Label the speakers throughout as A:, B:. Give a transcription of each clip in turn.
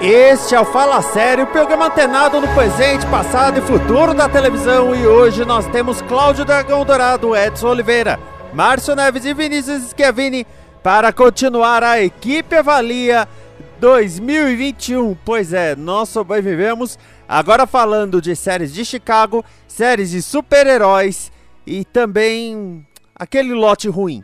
A: Este é o Fala Sério, programa antenado no presente, passado e futuro da televisão. E hoje nós temos Cláudio Dragão Dourado, Edson Oliveira, Márcio Neves e Vinícius Schiavini para continuar a Equipe Avalia 2021. Pois é, nós sobrevivemos. Agora falando de séries de Chicago, séries de super-heróis e também aquele lote ruim.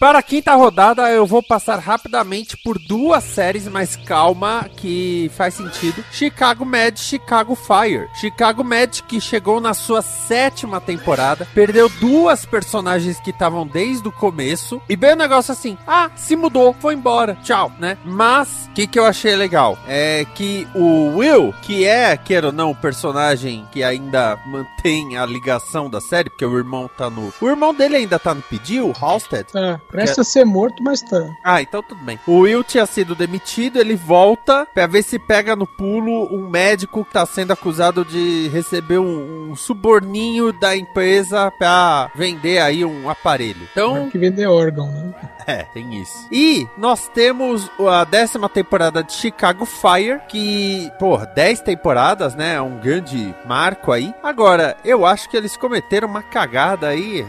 A: Para a quinta rodada, eu vou passar rapidamente por duas séries, mas calma, que faz sentido. Chicago Med, Chicago Fire. Chicago Med, que chegou na sua sétima temporada, perdeu duas personagens que estavam desde o começo. E bem o negócio assim: ah, se mudou, foi embora, tchau, né? Mas, o que, que eu achei legal? É que o Will, que é, queira ou não, o personagem que ainda mantém a ligação da série, porque o irmão tá no. O irmão dele ainda tá no pedido, o Halstead.
B: É. Presta ser morto, mas tá.
A: Ah, então tudo bem. O Will tinha sido demitido, ele volta pra ver se pega no pulo um médico que tá sendo acusado de receber um, um suborninho da empresa pra vender aí um aparelho. Então.
B: que vender órgão, né?
A: É, tem isso. E nós temos a décima temporada de Chicago Fire, que, pô, 10 temporadas, né? É um grande marco aí. Agora, eu acho que eles cometeram uma cagada aí,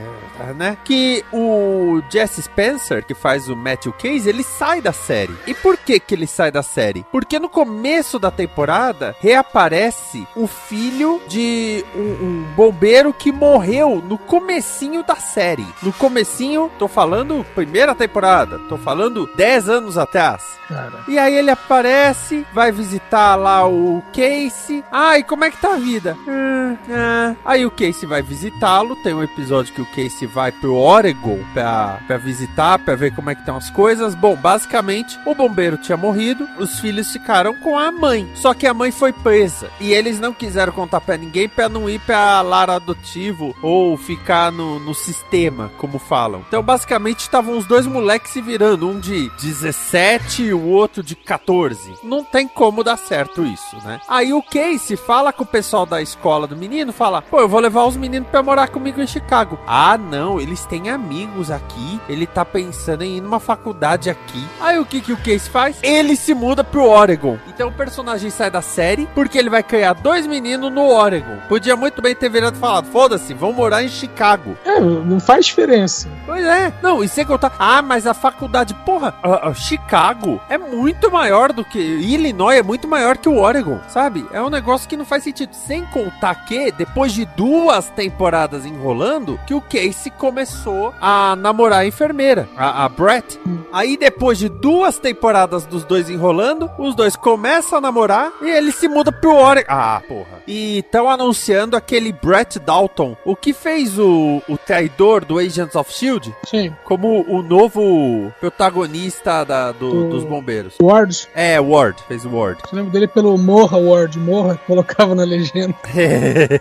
A: né? Que o Jesse Spencer, que faz o Matthew Case, ele sai da série. E por que que ele sai da série? Porque no começo da temporada reaparece o filho de um, um bombeiro que morreu no comecinho da série. No comecinho, tô falando primeira temporada, tô falando 10 anos atrás.
B: Cara.
A: E aí ele aparece, vai visitar lá o Casey. Ai, como é que tá a vida? Hum, ah. Aí o Casey vai visitá-lo. Tem um episódio que o Casey vai pro Oregon pra, pra visitar, pra ver como é que estão as coisas. Bom, basicamente, o bombeiro tinha morrido, os filhos ficaram com a mãe. Só que a mãe foi presa. E eles não quiseram contar pra ninguém pra não ir pra lar adotivo ou ficar no, no sistema, como falam. Então, basicamente, estavam os dois moleques se virando, um de 17 e o outro de 14. Não tem como dar certo isso, né? Aí o Casey fala com o pessoal da escola do menino, fala: "Pô, eu vou levar os meninos pra morar comigo em Chicago". Ah, não, eles têm amigos aqui. Ele tá pensando em ir numa faculdade aqui. Aí o que que o Casey faz? Ele se muda pro Oregon. Então o personagem sai da série porque ele vai criar dois meninos no Oregon. Podia muito bem ter virado e falado: "Foda-se, vão morar em Chicago".
B: É, não faz diferença.
A: Pois é. Não, e sem contar. Ah, mas a faculdade, porra, ah, ah, Chicago é muito maior do que. Illinois é muito maior que o Oregon, sabe? É um negócio que não faz sentido. Sem contar que, depois de duas temporadas enrolando, que o Casey começou a namorar a enfermeira, a, a Brett. Aí, depois de duas temporadas dos dois enrolando, os dois começam a namorar e ele se muda pro Oregon. Ah, porra. E estão anunciando aquele Brett Dalton, o que fez o, o traidor do Agents of Shield
B: Sim.
A: como o novo protagonista da, do-
B: O-
A: dos bombeiros.
B: Ward.
A: É, Ward, fez o Ward.
B: Eu lembro dele pelo Morra Ward. Morra, colocava na legenda.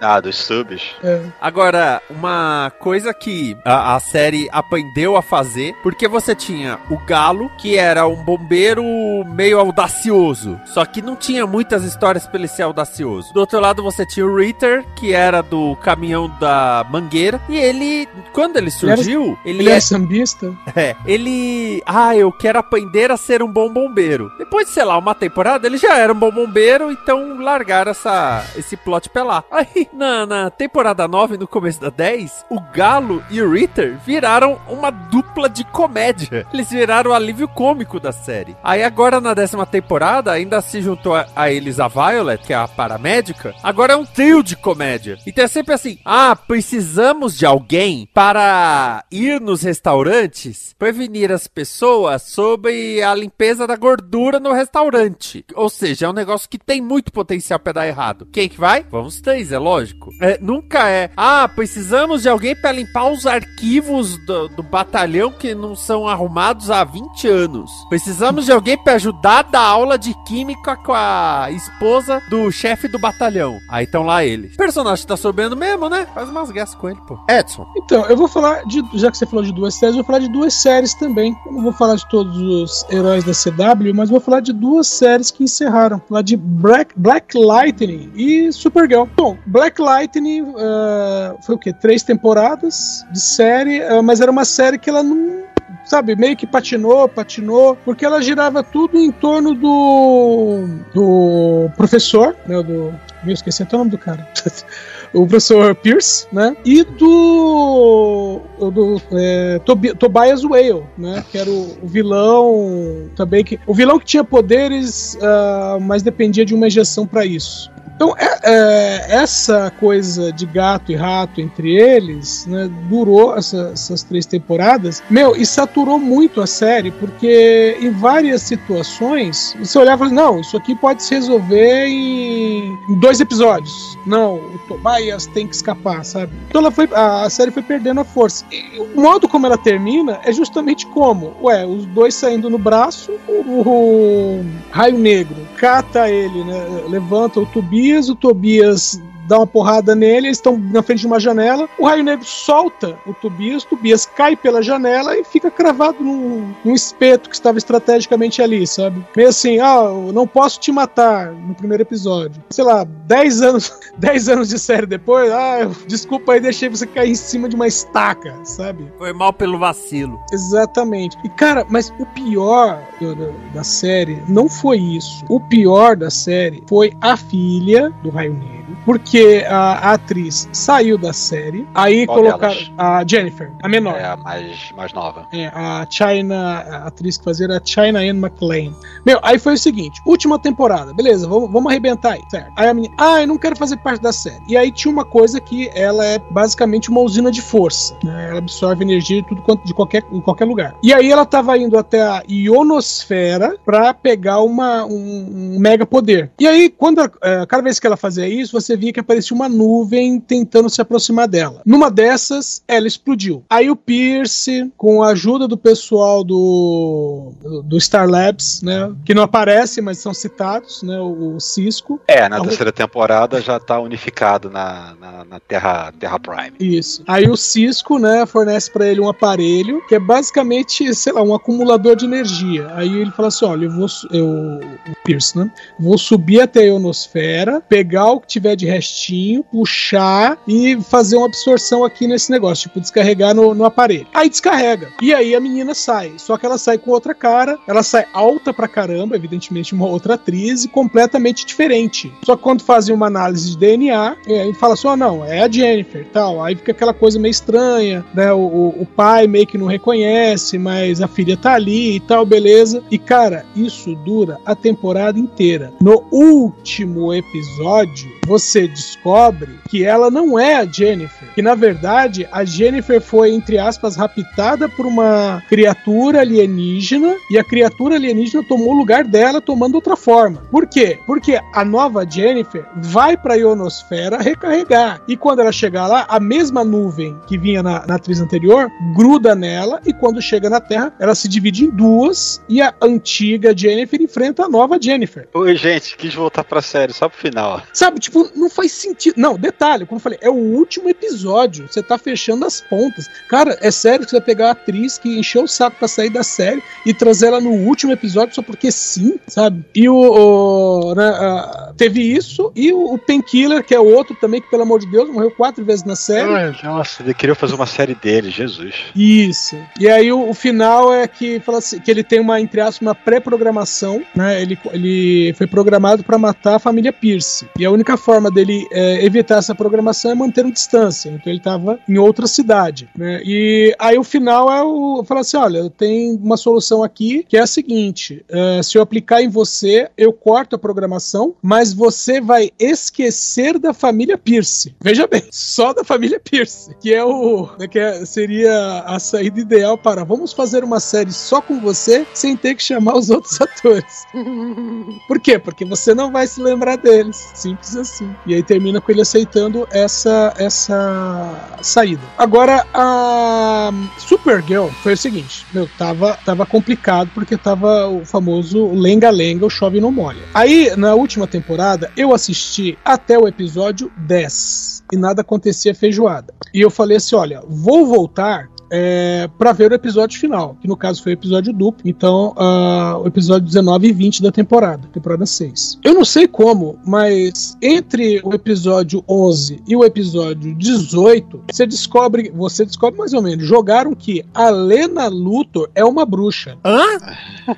C: Ah, dos subs.
B: É.
A: Agora, uma coisa que a, a série aprendeu a fazer, porque você tinha o Galo, que era um bombeiro meio audacioso, só que não tinha muitas histórias pra ele ser audacioso. Do outro lado, você tinha o Ritter, que era do caminhão da mangueira, e ele, quando ele surgiu, ele,
B: Ele
A: é
B: é sambista.
A: É, ele. Ah, eu quero aprender a ser um bom bombeiro. Depois de, sei lá, uma temporada, ele já era um bom bombeiro, então largaram essa, esse plot pra lá. Aí, na, na temporada 9, no começo da 10, o Galo e o Ritter viraram uma dupla de comédia. Eles viraram o alívio cômico da série. Aí agora, na décima temporada, ainda se juntou a, a eles a Violet, que é a paramédica, agora é um trio de comédia. Então é sempre assim: ah, precisamos de alguém para ir nos restaurantes prevenir as pessoas sobre a limpeza da gordura no restaurante. Ou seja, é um negócio que tem muito potencial para dar errado. Quem que vai? Vamos três, é lógico. É, nunca é, ah, precisamos de alguém para limpar os arquivos do, do batalhão que não são arrumados há 20 anos. Precisamos de alguém para ajudar a dar aula de química com a esposa do chefe do batalhão. Aí estão lá eles. O personagem tá sobrando mesmo, né? Faz umas guerras com ele, pô. Edson.
B: Então, eu vou falar de. Já que você falou de duas séries, eu vou falar de duas séries também. Eu não vou falar de todos os heróis da CW, mas vou falar de duas séries que encerraram. Vou falar de Black, Black Lightning e Supergirl. Bom, Black Lightning uh, foi o quê? Três temporadas de série, uh, mas era uma série que ela não sabe, meio que patinou, patinou, porque ela girava tudo em torno do do professor, né, do meu, esqueci até o nome do cara. o professor Pierce, né? E do, do é, Tobias Whale, né? Que era o, o, vilão também que o vilão que tinha poderes, uh, mas dependia de uma injeção para isso. Então, é, é, essa coisa de gato e rato entre eles né, durou essa, essas três temporadas, meu, e saturou muito a série, porque em várias situações você olhava e falava, não, isso aqui pode se resolver em, em dois episódios. Não, o Tobias tem que escapar, sabe? Então ela foi, a, a série foi perdendo a força. E o modo como ela termina é justamente como? Ué, os dois saindo no braço, o, o Raio Negro cata ele, né, levanta o Tobias Tobias, dá uma porrada nele, eles estão na frente de uma janela, o Raio Negro solta o Tobias, o Tobias cai pela janela e fica cravado num, num espeto que estava estrategicamente ali, sabe? Meio assim, ah, eu não posso te matar no primeiro episódio. Sei lá, 10 anos, 10 anos de série depois, ah, desculpa aí, deixei você cair em cima de uma estaca, sabe?
A: Foi mal pelo vacilo.
B: Exatamente. E cara, mas o pior da, da série não foi isso. O pior da série foi a filha do Raio Negro porque a, atriz saiu da série, aí Qual colocaram delas? a Jennifer, a menor.
C: É, a mais, mais nova.
B: É, a China, a atriz que fazia era a China Anne McLean. Meu, aí foi o seguinte, última temporada, beleza, vamos, vamos arrebentar aí, certo. Aí a menina, ah, eu não quero fazer parte da série. E aí tinha uma coisa que ela é basicamente uma usina de força, né? Ela absorve energia de tudo quanto, de qualquer, em qualquer lugar. E aí ela tava indo até a ionosfera pra pegar uma, um, um mega poder. E aí, quando, eh, cada vez que ela fazia isso, você via que aparecia uma nuvem tentando se aproximar dela. Numa dessas, ela explodiu. Aí o Pierce, com a ajuda do pessoal do, do Star Labs, né, que não aparece, mas são citados, né, o, o Cisco.
C: É, na a... terceira temporada já está unificado na, na, na, Terra, Terra Prime.
B: Isso. Aí o Cisco, né, fornece para ele um aparelho que é basicamente, sei lá, um acumulador de energia. Aí ele fala assim, olha, eu vou, eu, o Pierce, né, vou subir até a ionosfera, pegar o que tiver de restinho, puxar e fazer uma absorção aqui nesse negócio, tipo, descarregar no, no aparelho. Aí descarrega. E aí a menina sai. Só que ela sai com outra cara, ela sai alta pra caramba, evidentemente uma outra atriz, e completamente diferente. Só que quando fazem uma análise de DNA, é, aí fala assim: oh, não, é a Jennifer tal. Aí fica aquela coisa meio estranha, né? O, o pai meio que não reconhece, mas a filha tá ali e tal, beleza. E cara, isso dura a temporada inteira. No último episódio, você você descobre que ela não é a Jennifer. Que na verdade a Jennifer foi, entre aspas, raptada por uma criatura alienígena e a criatura alienígena tomou o lugar dela tomando outra forma. Por quê? Porque a nova Jennifer vai pra ionosfera recarregar. E quando ela chegar lá, a mesma nuvem que vinha na, na atriz anterior gruda nela e quando chega na Terra, ela se divide em duas e a antiga Jennifer enfrenta a nova Jennifer.
C: Oi, gente, quis voltar pra série só pro final.
B: Sabe, tipo, não faz sentido. Não, detalhe, como eu falei, é o último episódio. Você tá fechando as pontas. Cara, é sério que você vai pegar a atriz que encheu o saco pra sair da série e trazer ela no último episódio só porque sim, sabe? E o. o né, teve isso, e o, o Painkiller, que é outro também, que pelo amor de Deus, morreu quatro vezes na série.
C: Nossa, ele queria fazer uma série dele, Jesus.
B: Isso. E aí o, o final é que fala assim, que ele tem uma, entre aspas, uma pré-programação, né? Ele, ele foi programado para matar a família Pierce. E a única forma dele é, evitar essa programação é manter uma distância. Então ele estava em outra cidade. Né? E aí o final é o falar assim: olha, tem uma solução aqui que é a seguinte: é, se eu aplicar em você, eu corto a programação, mas você vai esquecer da família Pierce. Veja bem, só da família Pierce, que é o né, que é, seria a saída ideal para vamos fazer uma série só com você sem ter que chamar os outros atores. Por quê? Porque você não vai se lembrar deles. Simples assim. E aí termina com ele aceitando essa essa saída. Agora a Supergirl foi o seguinte, meu, tava tava complicado porque tava o famoso lenga-lenga, o chove não molha. Aí na última temporada eu assisti até o episódio 10 e nada acontecia feijoada. E eu falei assim, olha, vou voltar é, para ver o episódio final, que no caso foi o episódio duplo, então uh, o episódio 19 e 20 da temporada, temporada 6. Eu não sei como, mas entre o episódio 11 e o episódio 18, você descobre, você descobre mais ou menos, jogaram que a Lena Luthor é uma bruxa.
A: Hã?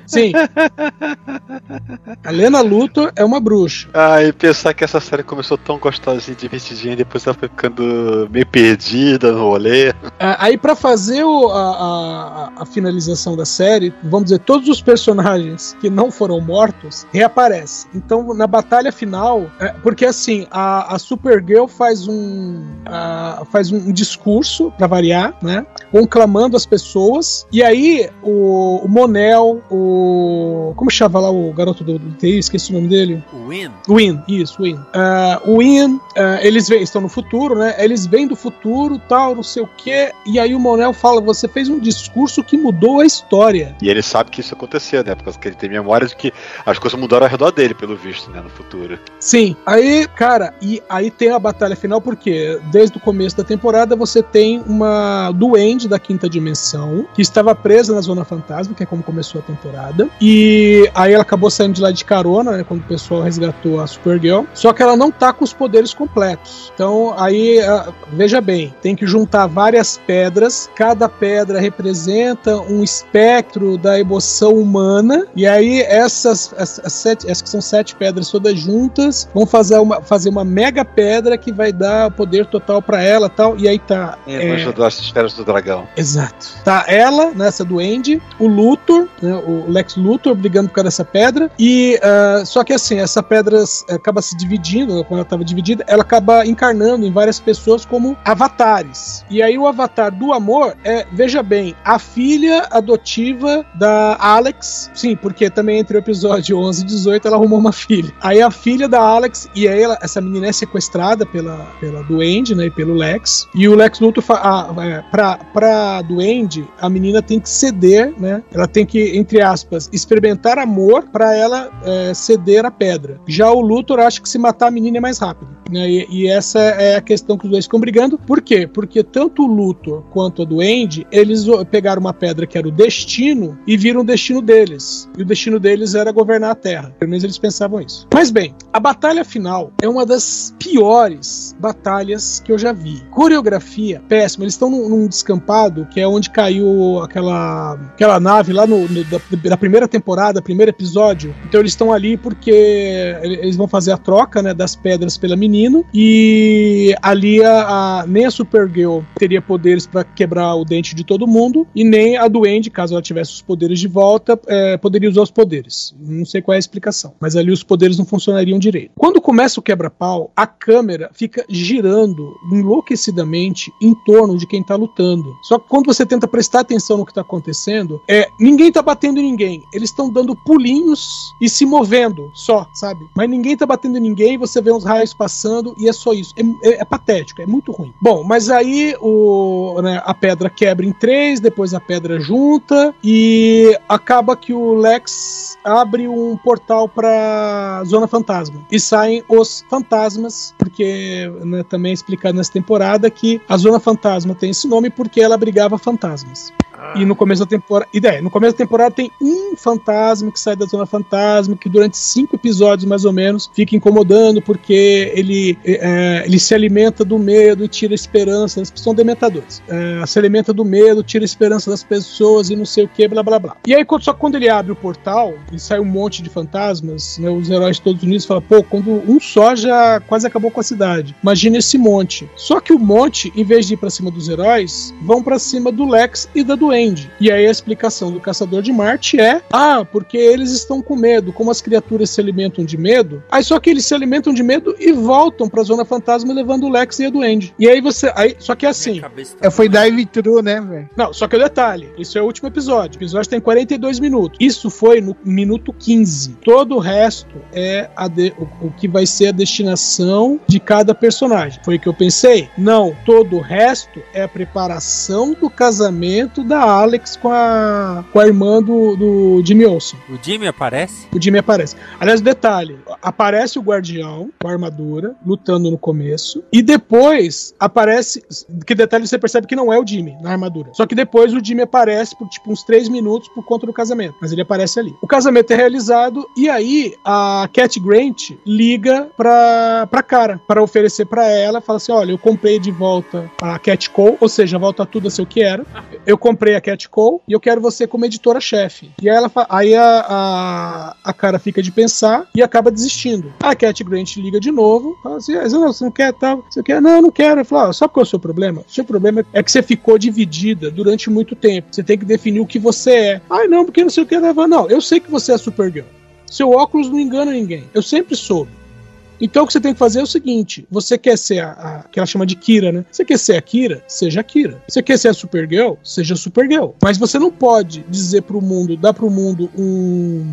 B: Sim. A Lena Luthor é uma bruxa.
C: Ah, e pensar que essa série começou tão gostosinha, divertidinha, e depois ela foi ficando meio perdida no rolê.
B: Ah, Aí, pra fazer o- a, a- a finalização da série, vamos dizer, todos os personagens que não foram mortos reaparecem. Então, na batalha final, é, porque assim, a, a Supergirl faz um, a- faz um discurso, pra variar, né? Conclamando as pessoas. E aí, o, o Monel, o. Como chama lá o garoto do, do TI? Esqueci o nome dele.
A: Win.
B: Win, isso, Win. O Win, ah, eles vêm, estão no futuro, né? Eles vêm do futuro, tal, não sei o quê. E aí o Monel fala: você fez um discurso que mudou a história.
C: E ele sabe que isso aconteceu, né? Porque ele tem memória de que as coisas mudaram ao redor dele, pelo visto, né? No futuro.
B: Sim. Aí, cara, e aí tem a batalha final, porque desde o começo da temporada você tem uma duende da quinta dimensão que estava presa na Zona Fantasma, que é como começou a temporada. E aí ela acabou saindo de lá de carona, né? Quando o pessoal resgatou a Supergirl. Só que ela não tá com os poderes completos. Então, aí, ah, veja bem, tem que juntar várias pedras. Cada pedra representa um espectro da emoção humana. E aí, essas, as, as sete, essas que são sete pedras todas juntas vão fazer uma, fazer uma mega pedra que vai dar poder total pra ela tal. E aí tá.
C: É,
B: é,
C: Anjo das esferas do dragão.
B: Exato. Tá ela, nessa duende, o Luthor, né, o Lex Luthor brigando por causa dessa pedra. E ah, só que assim, essa pedra s- acaba se dividindo, quando ela estava dividida, ela acaba encarnando em várias pessoas como avatares. E aí o avatar do amor é, veja bem, a filha adotiva da Alex. Sim, porque também entre o episódio 11 e 18 ela arrumou uma filha. Aí a filha da Alex, e aí ela, essa menina é sequestrada pela, pela Duende, né, e pelo Lex. E o Lex Luthor, fa- ah, é, pra, pra Duende, a menina tem que ceder, né? Ela tem que, entre aspas, experimentar amor pra ela é, ceder a pedra. Já o Luthor acha que se matar a menina é mais rápido. Né? E, e essa é a questão que os dois ficam brigando. Por quê? Porque tanto o Luthor quanto a Duende, eles o- pegaram uma pedra que era o destino e viram o destino deles. E o destino deles era governar a Terra. Pelo menos eles pensavam isso. Mas bem, a batalha final é uma das piores batalhas que eu já vi. Coreografia péssima. Eles estão num, num descampado que é onde caiu aquela, aquela nave lá no, no- da, da primeira temporada, primeiro episódio. Então eles estão ali porque eles vão fazer a troca né, das pedras pela menina. E ali a, a- nem a Supergirl teria poderes para quebrar o dente de todo mundo. E nem a Duende, caso ela tivesse os poderes de volta, é, poderia usar os poderes. Não sei qual é a explicação. Mas ali os poderes não funcionariam direito. Quando começa o quebra-pau, a câmera fica girando enlouquecidamente em torno de quem tá lutando. Só que quando você tenta prestar atenção no que tá acontecendo, é ninguém tá batendo em ninguém. Eles estão dando pulinhos e se movendo só, sabe? Mas ninguém tá batendo em ninguém, você vê uns raios passando e é só isso. É, é- é patético, é muito ruim. Bom, mas aí o, né, a pedra quebra em três, depois a pedra junta e acaba que o Lex abre um portal pra Zona Fantasma e saem os fantasmas, porque né, também é explicado nessa temporada que a Zona Fantasma tem esse nome porque ela abrigava fantasmas. E no começo da temporada. Ideia, no começo da temporada tem um fantasma que sai da zona fantasma, que durante cinco episódios, mais ou menos, fica incomodando porque ele, é, ele se alimenta do medo e tira esperança. Eles são dementadores. É, se alimenta do medo, tira esperança das pessoas e não sei o que, blá blá blá. E aí, só quando ele abre o portal e sai um monte de fantasmas, né, os heróis todos unidos falam, pô, quando um só já quase acabou com a cidade. Imagina esse monte. Só que o monte, em vez de ir pra cima dos heróis, vão para cima do Lex e da Duende. E aí a explicação do Caçador de Marte é: ah, porque eles estão com medo, como as criaturas se alimentam de medo. Aí só que eles se alimentam de medo e voltam pra Zona Fantasma levando o Lex e a Duende. E aí você. Aí, só que é assim.
D: É, foi dive true, né, velho?
B: Não, só que o detalhe: isso é o último episódio. O episódio tem 42 minutos. Isso foi no minuto 15. Todo o resto é de, o, o, que vai ser a destinação de cada personagem. Foi o que eu pensei? Não, todo o resto é a preparação do casamento da Alex com a, com a irmã do, do Jimmy Olsen.
A: O Jimmy aparece?
B: O Jimmy aparece. Aliás, detalhe: aparece o guardião com a armadura, lutando no começo, e depois aparece. Que detalhe você percebe que não é o Jimmy na armadura. Só que depois o Jimmy aparece por tipo uns 3 minutos por conta do casamento. Mas ele aparece ali. O casamento é realizado e aí a Cat Grant liga pra, pra cara para oferecer para ela. Fala assim: olha, eu comprei de volta a Cat Cole, ou seja, volta tudo a ser o que era. Eu comprei a Cat Cole e eu quero você como editora-chefe. E aí, ela, aí a, a, a, cara fica de pensar e acaba desistindo. A Cat Grant liga de novo, fala assim: ah, não, você não quer tal, você quer? Não, não quero. Eu falo, ah, sabe qual é o seu problema? O seu problema é que você ficou dividida durante muito tempo. Você tem que definir o que você é. Ai, não, porque não sei o que. Não, eu sei que você é Supergirl. Seu óculos não engana ninguém. Eu sempre soube. Então o que você tem que fazer é o seguinte: você quer ser a, a, que ela chama de Kira, né? Você quer ser a Kira? Seja a Kira. Você quer ser a Supergirl? Seja a Supergirl. Mas você não pode dizer pro mundo, dar pro mundo um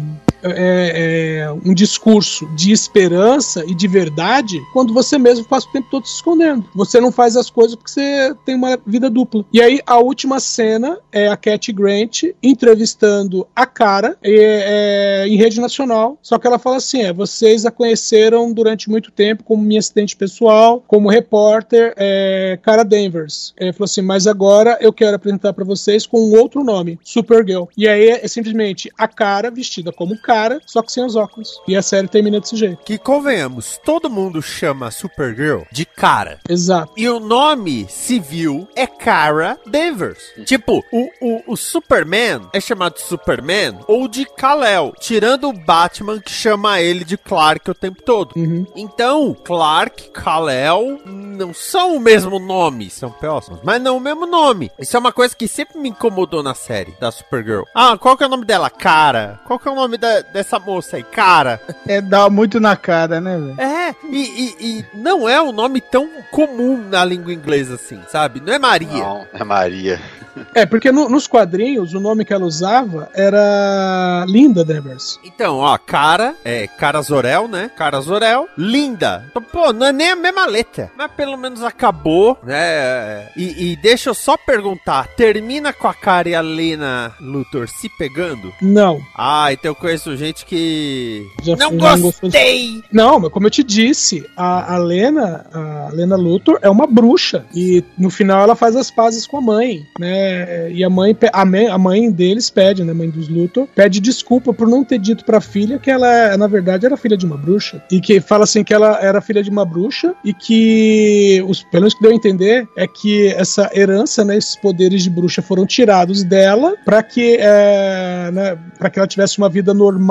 B: é, é, um discurso de esperança e de verdade quando você mesmo passa o tempo todo se escondendo. Você não faz as coisas porque você tem uma vida dupla. E aí a última cena é a Cat Grant entrevistando a cara é, em rede nacional. Só que ela fala assim: é, vocês a conheceram durante muito tempo como minha assistente pessoal, como repórter, é, Cara Danvers. Ele falou assim: mas agora eu quero apresentar para vocês com um outro nome, Supergirl. E aí é simplesmente a cara vestida como cara cara, só que sem os óculos. E a série termina desse jeito.
A: Que convenhamos, todo mundo chama Supergirl de cara.
B: Exato.
A: E o nome civil é Cara Danvers. Tipo, o, o, o Superman é chamado Superman ou de Kal-El, tirando o Batman que chama ele de Clark o tempo todo.
B: Uhum.
A: Então, Clark, Kal-El não são o mesmo nome, são próximos, mas não o mesmo nome. Isso é uma coisa que sempre me incomodou na série da Supergirl. Ah, qual que é o nome dela? Cara. Qual que é o nome da, dessa moça aí, cara.
D: É, dá muito na cara, né, velho?
A: É, e, e, e, não é um nome tão comum na língua inglesa assim, sabe? Não é Maria.
C: Não, é Maria.
B: É, porque no, nos quadrinhos o nome que ela usava era Linda Devers.
A: Então, ó, cara, é Cara Zorel, né? Cara Zorel, Linda. Então, pô, não é nem a mesma letra. Mas pelo menos acabou, né? E, e deixa eu só perguntar: termina com a cara e a Lena Luthor se pegando?
B: Não.
A: Ah, então eu conheço gente que. Já não gostei!
B: Não, mas como eu te disse, a, a Lena, a Lena Luthor é uma bruxa. E no final ela faz as pazes com a mãe, né? E a mãe, a mãe, a mãe deles pede, né, mãe dos Luthor, pede desculpa por não ter dito pra filha que ela, na verdade, era filha de uma bruxa. E que fala assim que ela era filha de uma bruxa e que, os, pelo menos que deu a entender, é que essa herança, né, esses poderes de bruxa foram tirados dela para que, é, né, para que ela tivesse uma vida normal.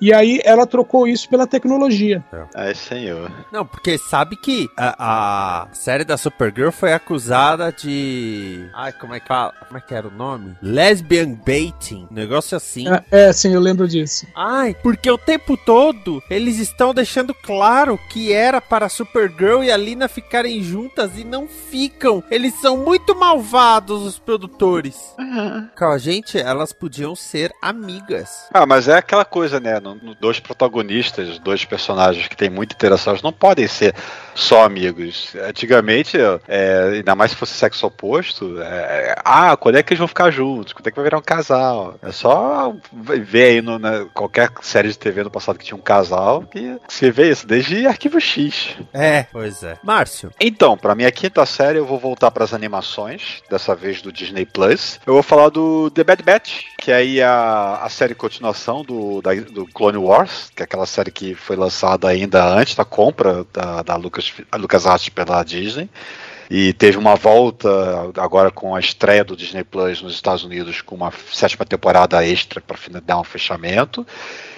B: E aí ela trocou isso pela tecnologia.
C: Ai, senhor.
A: Não, porque sabe que a, a série da Supergirl foi acusada de. Ai, como é que fala? Como é que era o nome? Lesbian baiting. Negócio assim.
B: É, é, sim, eu lembro disso.
A: Ai, porque o tempo todo eles estão deixando claro que era para a Supergirl e a Lina ficarem juntas e não ficam. Eles são muito malvados, os produtores. Uhum. Com a gente, elas podiam ser amigas.
C: Ah, mas é aquela coisa, né? No, no dois protagonistas, dois personagens que têm muita interação, eles não podem ser só amigos. Antigamente, é, ainda mais se fosse sexo oposto, é, ah, quando é que eles vão ficar juntos? Quando é que vai virar um casal? É só ver aí no, né, qualquer série de TV no passado que tinha um casal que você vê isso, desde Arquivo X.
A: É, pois é. Márcio.
C: Então, pra minha quinta série, eu vou voltar pras animações, dessa vez do Disney Plus. Eu vou falar do The Bad Batch, que é aí a, a série continuação do, da, do Clone Wars, que é aquela série que foi lançada ainda antes da compra da, da Lucas, LucasArts pela Disney. E teve uma volta agora com a estreia do Disney Plus nos Estados Unidos com uma sétima temporada extra para dar um fechamento.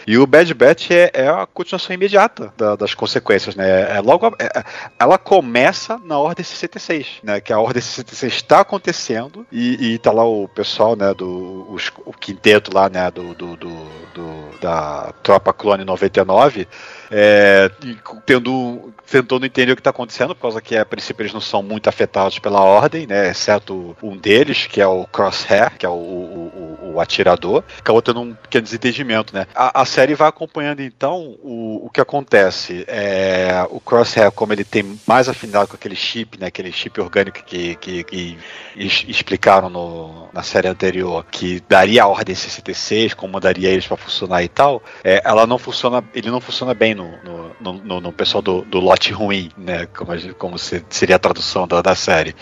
C: E o Bad Batch é, é a continuação imediata da, das consequências, né? É logo, é, ela começa na Ordem 66, né? Que a Ordem 66 está acontecendo e, e tá lá o pessoal, né? Do os, o quinteto lá, né? Do, do, do, do da Tropa Clone 99 é, tendo, tentando entender o que está acontecendo, por causa que a princípio eles não são muito afetados pela ordem, né? Exceto um deles, que é o Crosshair, que é o, o, o, atirador, acabou tendo um pequeno desentendimento, né? A, a série vai acompanhando então o, o que acontece. É, o Crosshair, como ele tem mais afinidade com aquele chip, né? Aquele chip orgânico que, que, que explicaram no, na série anterior, que daria a ordem 66, comandaria eles para funcionar e tal, é, ela não funciona, ele não funciona bem no, no, no, no pessoal do, do lote ruim, né? Como, como seria a tradução da, da série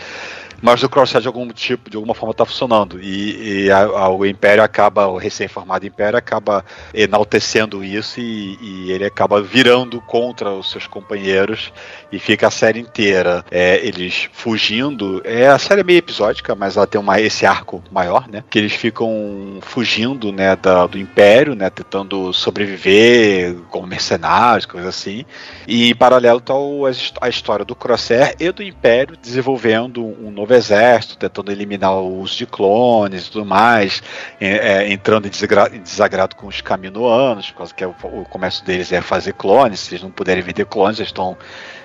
C: mas o Crosshair de algum tipo, de alguma forma está funcionando. E, e a, a, o Império acaba, o recém-formado Império acaba enaltecendo isso e, e, ele acaba virando contra os seus companheiros e fica a série inteira é, eles fugindo. É a série é meio episódica, mas ela tem uma, esse arco maior, né? Que eles ficam fugindo, né, da, do Império, né? Tentando sobreviver como mercenários, coisas assim. E em paralelo está a história do Crosshair e do Império desenvolvendo um novo exército, tentando eliminar o uso de clones e tudo mais, é, entrando em, desagrado, em desagrado com os caminoanos, por causa que é o, o comércio deles é fazer clones, se eles não puderem vender clones, eles estão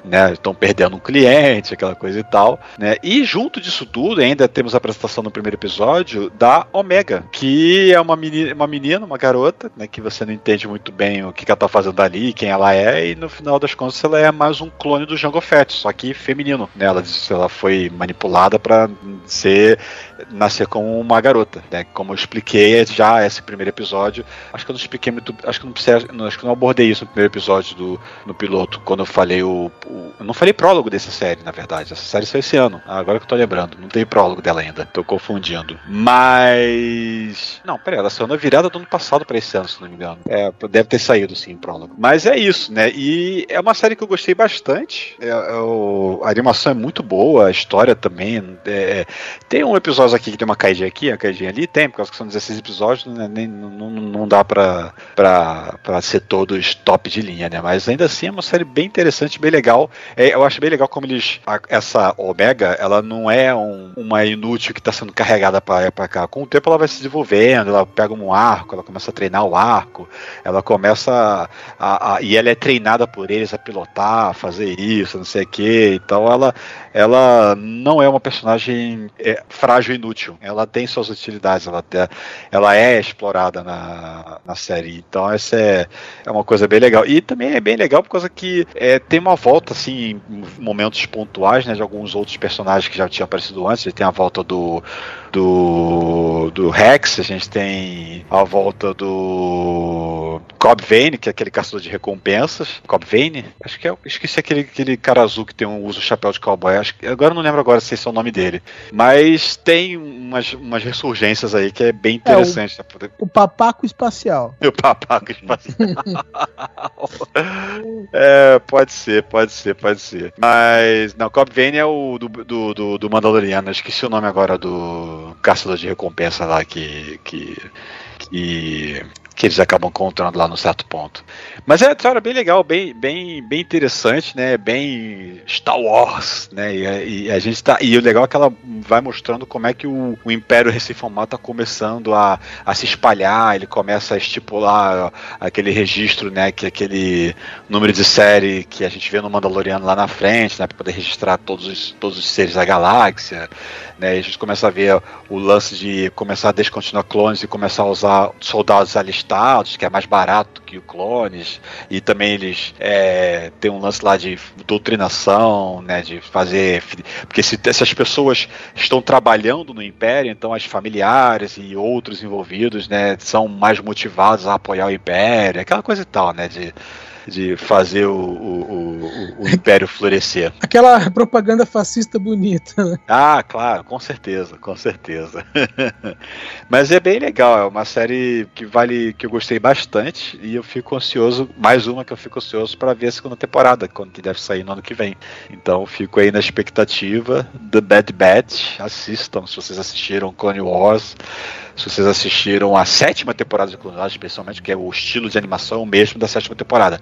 C: né, perdendo um cliente, aquela coisa e tal, né? E junto disso tudo, ainda temos a apresentação no primeiro episódio da Omega, que é uma menina, uma, menina, uma garota, né, que você não entende muito bem o que, que ela tá fazendo ali, quem ela é, e no final das contas ela é mais um clone do Jango Fett, só que feminino, né? Ela, ela foi manipulada para ser nascer como uma garota, né? Como eu expliquei já esse primeiro episódio, acho que eu não expliquei muito, acho que não precisa, acho que não abordei isso no primeiro episódio do no piloto, quando eu falei o, o eu não falei prólogo dessa série, na verdade. Essa série saiu esse ano. Agora que eu tô lembrando, não tem prólogo dela ainda. Tô confundindo. Mas não, peraí, ela saiu na virada do ano passado para esse ano, se não me engano. É, deve ter saído sim, prólogo. Mas é isso, né? E é uma série que eu gostei bastante. É, é, a animação é muito boa, a história também. É, tem um episódio aqui que tem uma caidinha aqui, uma caidinha ali, tem, por causa que são 16 episódios, né, nem, não, não dá pra, pra, pra ser todos top de linha, né? Mas ainda assim é uma série bem interessante, bem legal. É, eu acho bem legal como eles. A, essa Omega, ela não é um, uma inútil que está sendo carregada para pra cá. Com o tempo ela vai se desenvolvendo, ela pega um arco, ela começa a treinar o arco, ela começa a, a e ela é treinada por eles a pilotar, a fazer isso, não sei o que. Então ela, ela não é uma personagem é, frágil e inútil. Ela tem suas utilidades, ela, ela é explorada na, na série. Então essa é, é uma coisa bem legal. E também é bem legal por causa que é, tem uma volta, assim, em momentos pontuais, né, de alguns outros personagens que já tinham aparecido antes. Tem a volta do do, do Rex, a gente tem a volta do Cobb Vane, que é aquele caçador de recompensas. Cobb Vane? Acho que é. Esqueci aquele, aquele cara azul que tem um uso chapéu de cowboy. Acho agora não lembro agora se esse é o nome dele. Mas tem umas, umas ressurgências aí que é bem interessante.
D: É, o, o papaco espacial.
C: O papaco espacial. é, pode ser, pode ser, pode ser. Mas, não, Cobb Vane é o do, do, do, do Mandaloriano. Esqueci o nome agora do caçador de recompensa lá que, que, que que eles acabam encontrando lá no certo ponto. Mas é uma história bem legal, bem, bem, bem interessante, né? Bem Star Wars, né? E, e, a gente tá. E o legal é que ela vai mostrando como é que o, o Império Recém-Formado tá começando a, a se espalhar, ele começa a estipular aquele registro, né? Que aquele número de série que a gente vê no Mandaloriano lá na frente, né? Para poder registrar todos os, todos os seres da galáxia. Né, a gente começa a ver o lance de começar a descontinuar clones e começar a usar soldados alistados que é mais barato que o Clones, e também eles é, têm um lance lá de doutrinação, né, de fazer... Porque se, se as pessoas estão trabalhando no Império, então as familiares e outros envolvidos, né, são mais motivados a apoiar o Império, aquela coisa e tal, né, de de fazer o, o, o, o império florescer.
B: Aquela propaganda fascista bonita. Né?
C: Ah, claro, com certeza, com certeza. Mas é bem legal, é uma série que vale, que eu gostei bastante e eu fico ansioso, mais uma que eu fico ansioso para ver a segunda temporada, quando deve sair no ano que vem. Então fico aí na expectativa. The Bad Batch, assistam se vocês assistiram Clone Wars. Se vocês assistiram a sétima temporada de Clone Wars, especialmente, que é o estilo de animação mesmo da sétima temporada.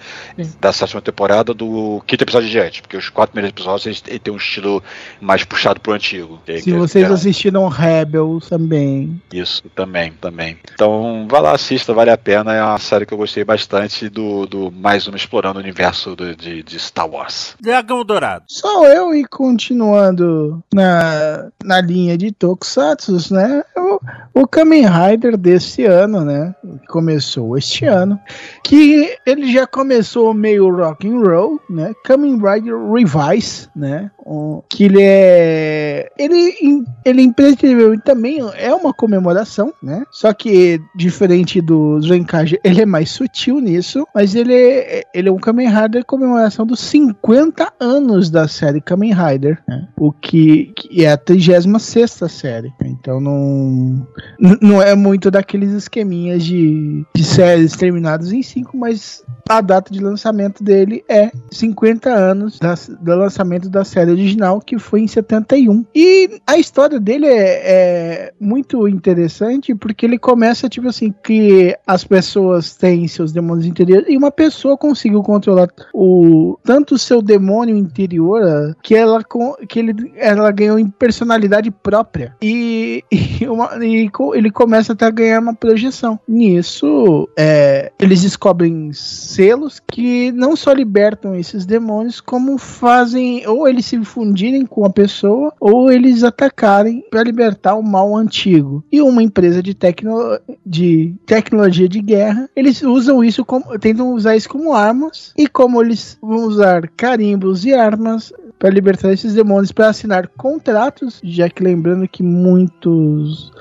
C: Da sétima temporada do quinto episódio de diante, porque os quatro primeiros episódios eles, eles têm um estilo mais puxado pro antigo.
D: Se que, vocês é... assistiram Rebels também.
C: Isso, também, também. Então, vá lá, assista, vale a pena. É uma série que eu gostei bastante do, do mais uma explorando o universo do, de, de Star Wars.
A: Dragão Dourado.
D: Só eu e continuando na, na linha de Tokusatsu, né? O, o Kamen Rider desse ano, né? Começou este ano. Que ele já começou meio rock and roll, né? Kamen Rider Revise, né? Que ele é. Ele, ele imprescindível também é uma comemoração, né? Só que, diferente do Zenkage, ele é mais sutil nisso, mas ele é, ele é um Kamen Rider comemoração dos 50 anos da série Kamen Rider, né? O que, que é a 36 série. Então não não é muito daqueles esqueminhas de, de séries terminadas em 5, mas a data de lançamento dele é 50 anos da, do lançamento da série original, que foi em 71. E a história dele é, é muito interessante porque ele começa, tipo assim, que as pessoas têm seus demônios interiores e uma pessoa conseguiu controlar o tanto o seu demônio interior que ela, que ele, ela ganhou em personalidade própria. E, e, uma, e ele começa até a ganhar uma projeção. Nisso, é, eles descobrem selos que não só libertam esses demônios, como fazem ou eles se fundirem com a pessoa ou eles atacarem para libertar o mal antigo. E uma empresa de, tecno, de tecnologia de guerra, eles usam isso como tentam usar isso como armas e como eles vão usar carimbos e armas para libertar esses demônios para assinar contratos, já que lembrando que muitos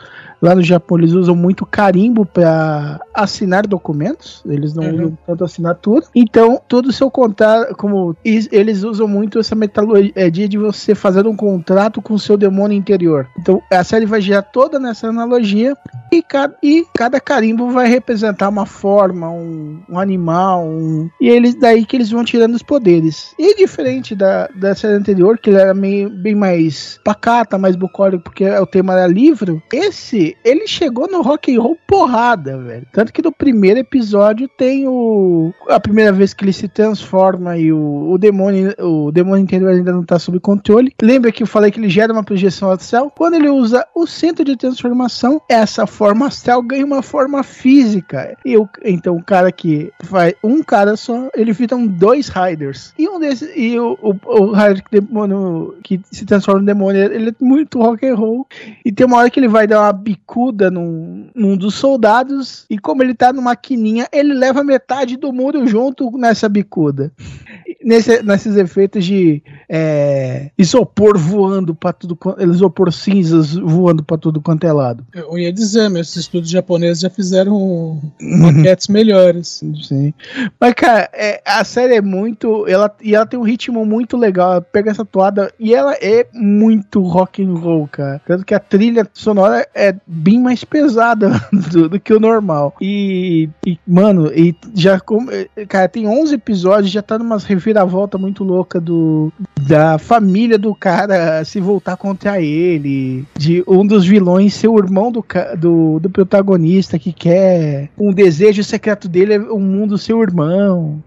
D: Lá no Japão eles usam muito carimbo para assinar documentos, eles não uhum. usam tanto assinatura. Então, todo o seu contrato, como eles usam muito essa metalogia de você fazer um contrato com o seu demônio interior. Então, a série vai girar toda nessa analogia e cada, e cada carimbo vai representar uma forma, um, um animal, um, e eles daí que eles vão tirando os poderes. E diferente da, da série anterior, que ele era meio, bem mais pacata, mais bucólico, porque o tema era livro, esse ele chegou no rock and roll porrada, velho. Tanto que no primeiro episódio tem o a primeira vez que ele se transforma e o, o demônio, o demônio interior ainda não tá sob controle. Lembra que eu falei que ele gera uma projeção astral? Quando ele usa o centro de transformação, essa forma astral ganha uma forma física. E o, então o cara que faz um cara só, ele viram dois Riders. E um desses e o, o, o Rider que, demônio, que se transforma em demônio, ele é muito rock and roll. E tem uma hora que ele vai dar uma bicuda num, num dos soldados e como ele tá numa quininha, ele leva metade do muro junto nessa bicuda. Nesse, nesses efeitos de é, isopor voando para tudo, isopor cinzas voando para tudo quanto é lado.
B: Eu ia dizer, mas esses estudos japoneses já fizeram maquetes melhores.
D: Sim. Mas, cara, é, a série é muito. Ela, e ela tem um ritmo muito legal. Ela pega essa toada e ela é muito rock and roll, cara. Tanto que a trilha sonora é bem mais pesada do, do que o normal. E, e, mano, e já. Cara, tem 11 episódios, já tá numa reviravolta muito louca do da família do cara se voltar contra ele, de um dos vilões ser o irmão do, do, do protagonista que quer um desejo secreto dele é o mundo seu irmão.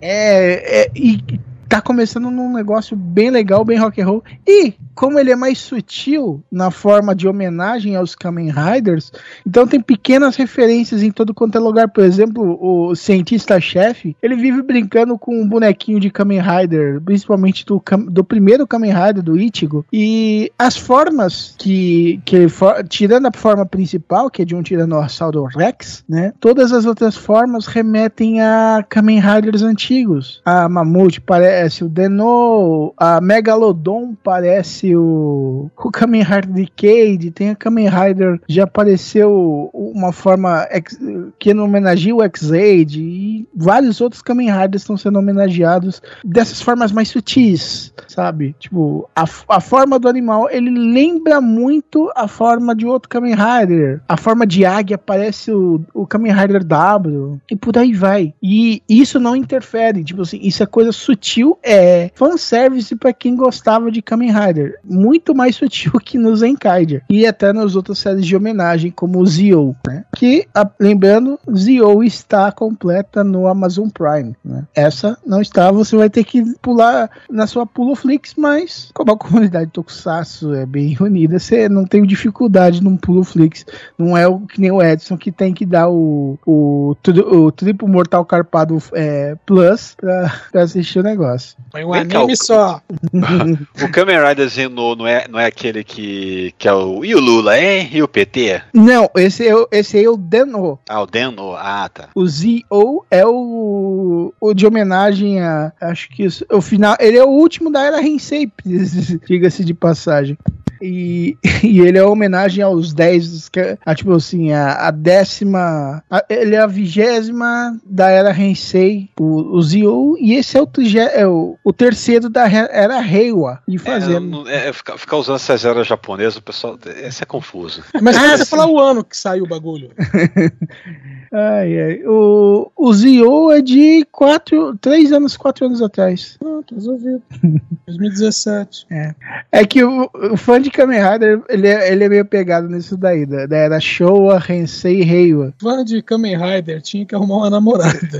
D: É, é, e tá começando num negócio bem legal, bem rock and roll. E como ele é mais sutil na forma de homenagem aos Kamen Riders, então tem pequenas referências em todo quanto é lugar. Por exemplo, o cientista-chefe, ele vive brincando com um bonequinho de Kamen Rider, principalmente do, do primeiro Kamen Rider, do Ichigo. E as formas que, que for, tirando a forma principal, que é de um Tiranossauro Rex, né? Todas as outras formas remetem a Kamen Riders antigos. A Mamute parece o Deno, a Megalodon parece o, o Kamen Rider Decade, tem a Kamen Rider, já apareceu uma forma ex, que homenageia o X-Aid e vários outros Kamen Riders estão sendo homenageados dessas formas mais sutis, sabe? Tipo, a, a forma do animal, ele lembra muito a forma de outro Kamen Rider. A forma de águia parece o, o Kamen Rider W e por aí vai. E isso não interfere, tipo assim, isso é coisa sutil, é fanservice para quem gostava de Kamen Rider. Muito mais sutil que no Zenkaiger. E até nas outras séries de homenagem, como o Zio, né? Que, a, lembrando, Zio está completa no Amazon Prime, né? Essa não está, você vai ter que pular na sua Puloflix, mas como a comunidade Tokusatsu é bem unida, você não tem dificuldade num Puloflix. Não é o que nem o Edson que tem que dar o, o, o triplo Mortal Carpado é, Plus pra, pra, assistir o negócio.
B: Foi um anime só.
C: o Kamen Rider Zeno não é, não é aquele que, que é o. E o Lula, hein? E o PT?
D: Não, esse é, esse é o Deno.
C: Ah, o Deno? Ah, tá.
D: O Z.O. é o, o de homenagem a. Acho que isso, o final. Ele é o último da era Hensei, diga-se de passagem. E, e ele é homenagem aos 10, a, tipo assim, a, a décima. A, ele é a vigésima da era Hensei, o, o Zio, e esse é o, é o, o terceiro da era Reiwa. E fazendo.
C: É, é, ficar, ficar usando essas eras japonesas, o pessoal. Esse é confuso.
B: Mas ah, você falar o ano que saiu o bagulho.
D: ai, ai. O, o Zio é de 4, 3 anos, 4 anos atrás.
B: Pronto, resolvido. 2017.
D: É. É que o, o fã de Kamen Rider, ele é, ele é meio pegado nisso daí, da, da era Showa, Hensei e Reiwa.
B: Fã de Kamen Rider tinha que arrumar uma namorada.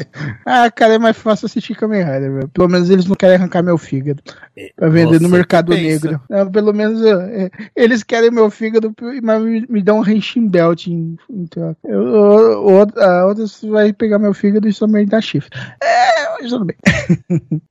D: ah, cara, é mais fácil assistir Kamen Rider, velho. Pelo menos eles não querem arrancar meu fígado pra vender Você no mercado negro. Não, pelo menos é, eles querem meu fígado, mas me, me dão um Henshin Belt em, em troca. Eu, eu, a outra vai pegar meu fígado e me dar chifre. É, mas tudo bem.